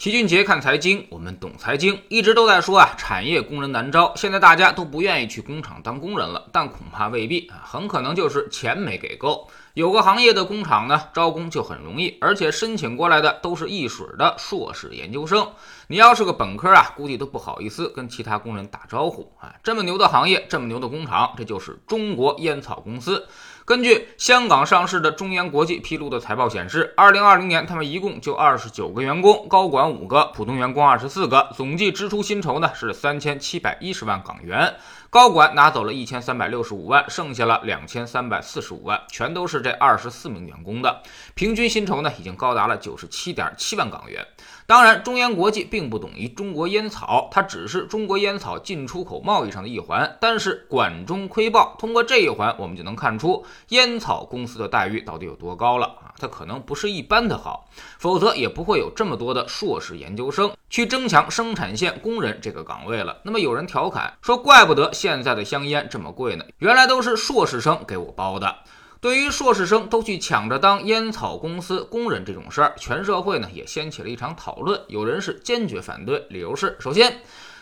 齐俊杰看财经，我们懂财经，一直都在说啊，产业工人难招。现在大家都不愿意去工厂当工人了，但恐怕未必啊，很可能就是钱没给够。有个行业的工厂呢，招工就很容易，而且申请过来的都是一水的硕士研究生。你要是个本科啊，估计都不好意思跟其他工人打招呼啊。这么牛的行业，这么牛的工厂，这就是中国烟草公司。根据香港上市的中烟国际披露的财报显示，二零二零年他们一共就二十九个员工，高管五个，普通员工二十四个，总计支出薪酬呢是三千七百一十万港元，高管拿走了一千三百六十五万，剩下了两千三百四十五万，全都是这二十四名员工的，平均薪酬呢已经高达了九十七点七万港元。当然，中烟国际并不等于中国烟草，它只是中国烟草进出口贸易上的一环。但是管中窥豹，通过这一环，我们就能看出烟草公司的待遇到底有多高了啊！它可能不是一般的好，否则也不会有这么多的硕士研究生去争抢生产线工人这个岗位了。那么有人调侃说，怪不得现在的香烟这么贵呢，原来都是硕士生给我包的。对于硕士生都去抢着当烟草公司工人这种事儿，全社会呢也掀起了一场讨论。有人是坚决反对，理由是：首先，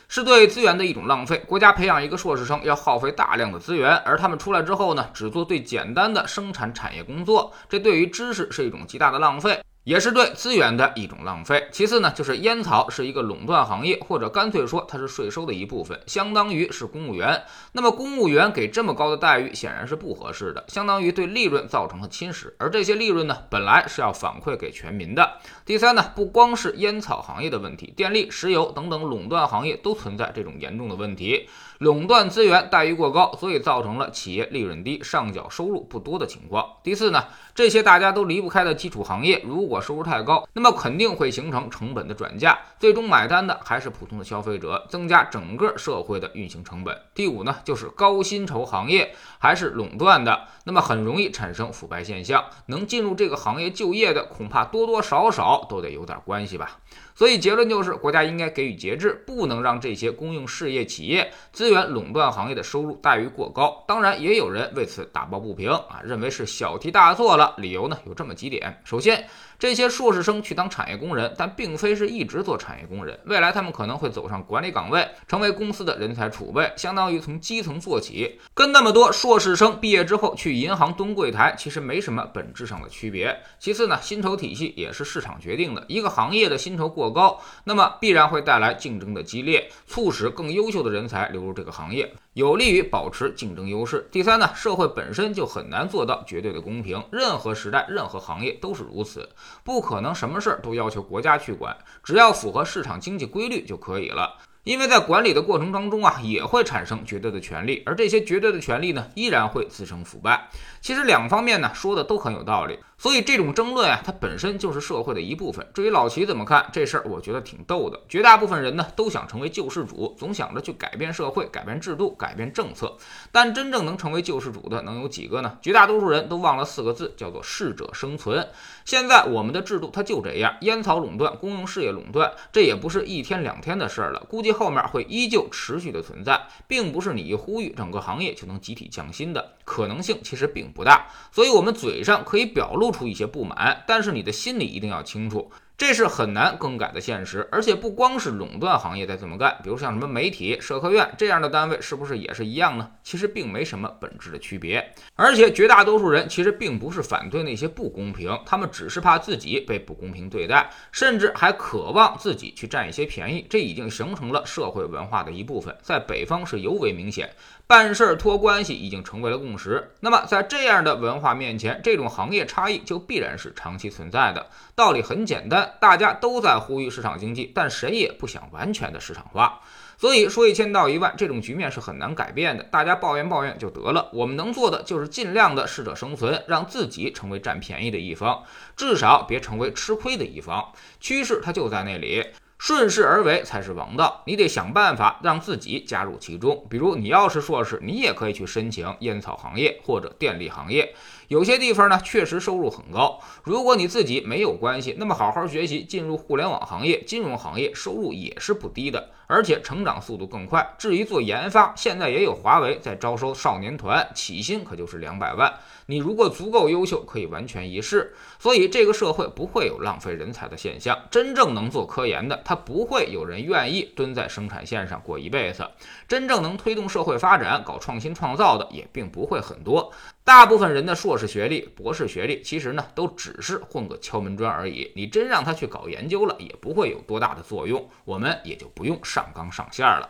是对资源的一种浪费。国家培养一个硕士生要耗费大量的资源，而他们出来之后呢，只做最简单的生产产业工作，这对于知识是一种极大的浪费。也是对资源的一种浪费。其次呢，就是烟草是一个垄断行业，或者干脆说它是税收的一部分，相当于是公务员。那么公务员给这么高的待遇，显然是不合适的，相当于对利润造成了侵蚀。而这些利润呢，本来是要反馈给全民的。第三呢，不光是烟草行业的问题，电力、石油等等垄断行业都存在这种严重的问题。垄断资源待遇过高，所以造成了企业利润低、上缴收入不多的情况。第四呢，这些大家都离不开的基础行业，如果收入太高，那么肯定会形成成本的转嫁，最终买单的还是普通的消费者，增加整个社会的运行成本。第五呢，就是高薪酬行业还是垄断的，那么很容易产生腐败现象。能进入这个行业就业的，恐怕多多少少都得有点关系吧。所以结论就是，国家应该给予节制，不能让这些公用事业企业、资资源垄断行业的收入待遇过高。当然，也有人为此打抱不平啊，认为是小题大做了。理由呢有这么几点：首先，这些硕士生去当产业工人，但并非是一直做产业工人，未来他们可能会走上管理岗位，成为公司的人才储备，相当于从基层做起，跟那么多硕士生毕业之后去银行蹲柜台其实没什么本质上的区别。其次呢，薪酬体系也是市场决定的，一个行业的薪酬过高，那么必然会带来竞争的激烈，促使更优秀的人才流入这个行业，有利于保持竞争优势。第三呢，社会本身就很难做到绝对的公平，任何时代、任何行业都是如此。不可能什么事儿都要求国家去管，只要符合市场经济规律就可以了。因为在管理的过程当中啊，也会产生绝对的权利，而这些绝对的权利呢，依然会滋生腐败。其实两方面呢说的都很有道理，所以这种争论啊，它本身就是社会的一部分。至于老齐怎么看这事儿，我觉得挺逗的。绝大部分人呢都想成为救世主，总想着去改变社会、改变制度、改变政策，但真正能成为救世主的能有几个呢？绝大多数人都忘了四个字，叫做适者生存。现在我们的制度它就这样，烟草垄断、公用事业垄断，这也不是一天两天的事儿了，估计。后面会依旧持续的存在，并不是你一呼吁整个行业就能集体降薪的。可能性，其实并不大。所以，我们嘴上可以表露出一些不满，但是你的心里一定要清楚。这是很难更改的现实，而且不光是垄断行业在这么干，比如像什么媒体、社科院这样的单位，是不是也是一样呢？其实并没什么本质的区别。而且绝大多数人其实并不是反对那些不公平，他们只是怕自己被不公平对待，甚至还渴望自己去占一些便宜。这已经形成了社会文化的一部分，在北方是尤为明显。办事儿托关系已经成为了共。那么在这样的文化面前，这种行业差异就必然是长期存在的。道理很简单，大家都在呼吁市场经济，但谁也不想完全的市场化。所以说一千道一万，这种局面是很难改变的。大家抱怨抱怨就得了。我们能做的就是尽量的适者生存，让自己成为占便宜的一方，至少别成为吃亏的一方。趋势它就在那里。顺势而为才是王道，你得想办法让自己加入其中。比如，你要是硕士，你也可以去申请烟草行业或者电力行业。有些地方呢确实收入很高。如果你自己没有关系，那么好好学习，进入互联网行业、金融行业，收入也是不低的，而且成长速度更快。至于做研发，现在也有华为在招收少年团，起薪可就是两百万。你如果足够优秀，可以完全一试。所以这个社会不会有浪费人才的现象。真正能做科研的，他不会有人愿意蹲在生产线上过一辈子。真正能推动社会发展、搞创新创造的，也并不会很多。大部分人的硕士学历、博士学历，其实呢，都只是混个敲门砖而已。你真让他去搞研究了，也不会有多大的作用。我们也就不用上纲上线了。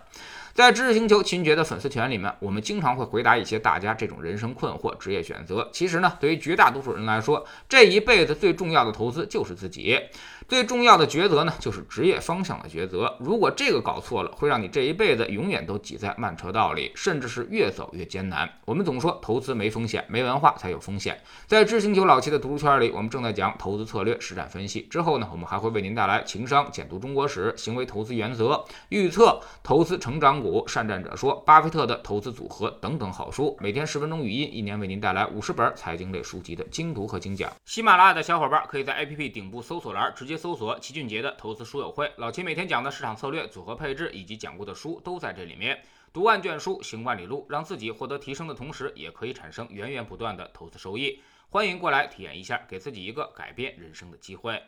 在知识星球秦爵的粉丝群里面，我们经常会回答一些大家这种人生困惑、职业选择。其实呢，对于绝大多数人来说，这一辈子最重要的投资就是自己。最重要的抉择呢，就是职业方向的抉择。如果这个搞错了，会让你这一辈子永远都挤在慢车道里，甚至是越走越艰难。我们总说投资没风险，没文化才有风险。在知识星球老七的读书圈里，我们正在讲投资策略实战分析。之后呢，我们还会为您带来情商、简读中国史、行为投资原则、预测投资成长股善战者说、巴菲特的投资组合等等好书。每天十分钟语音，一年为您带来五十本财经类书籍的精读和精讲。喜马拉雅的小伙伴可以在 APP 顶部搜索栏直接。搜索齐俊杰的投资书友会，老齐每天讲的市场策略、组合配置以及讲过的书都在这里面。读万卷书，行万里路，让自己获得提升的同时，也可以产生源源不断的投资收益。欢迎过来体验一下，给自己一个改变人生的机会。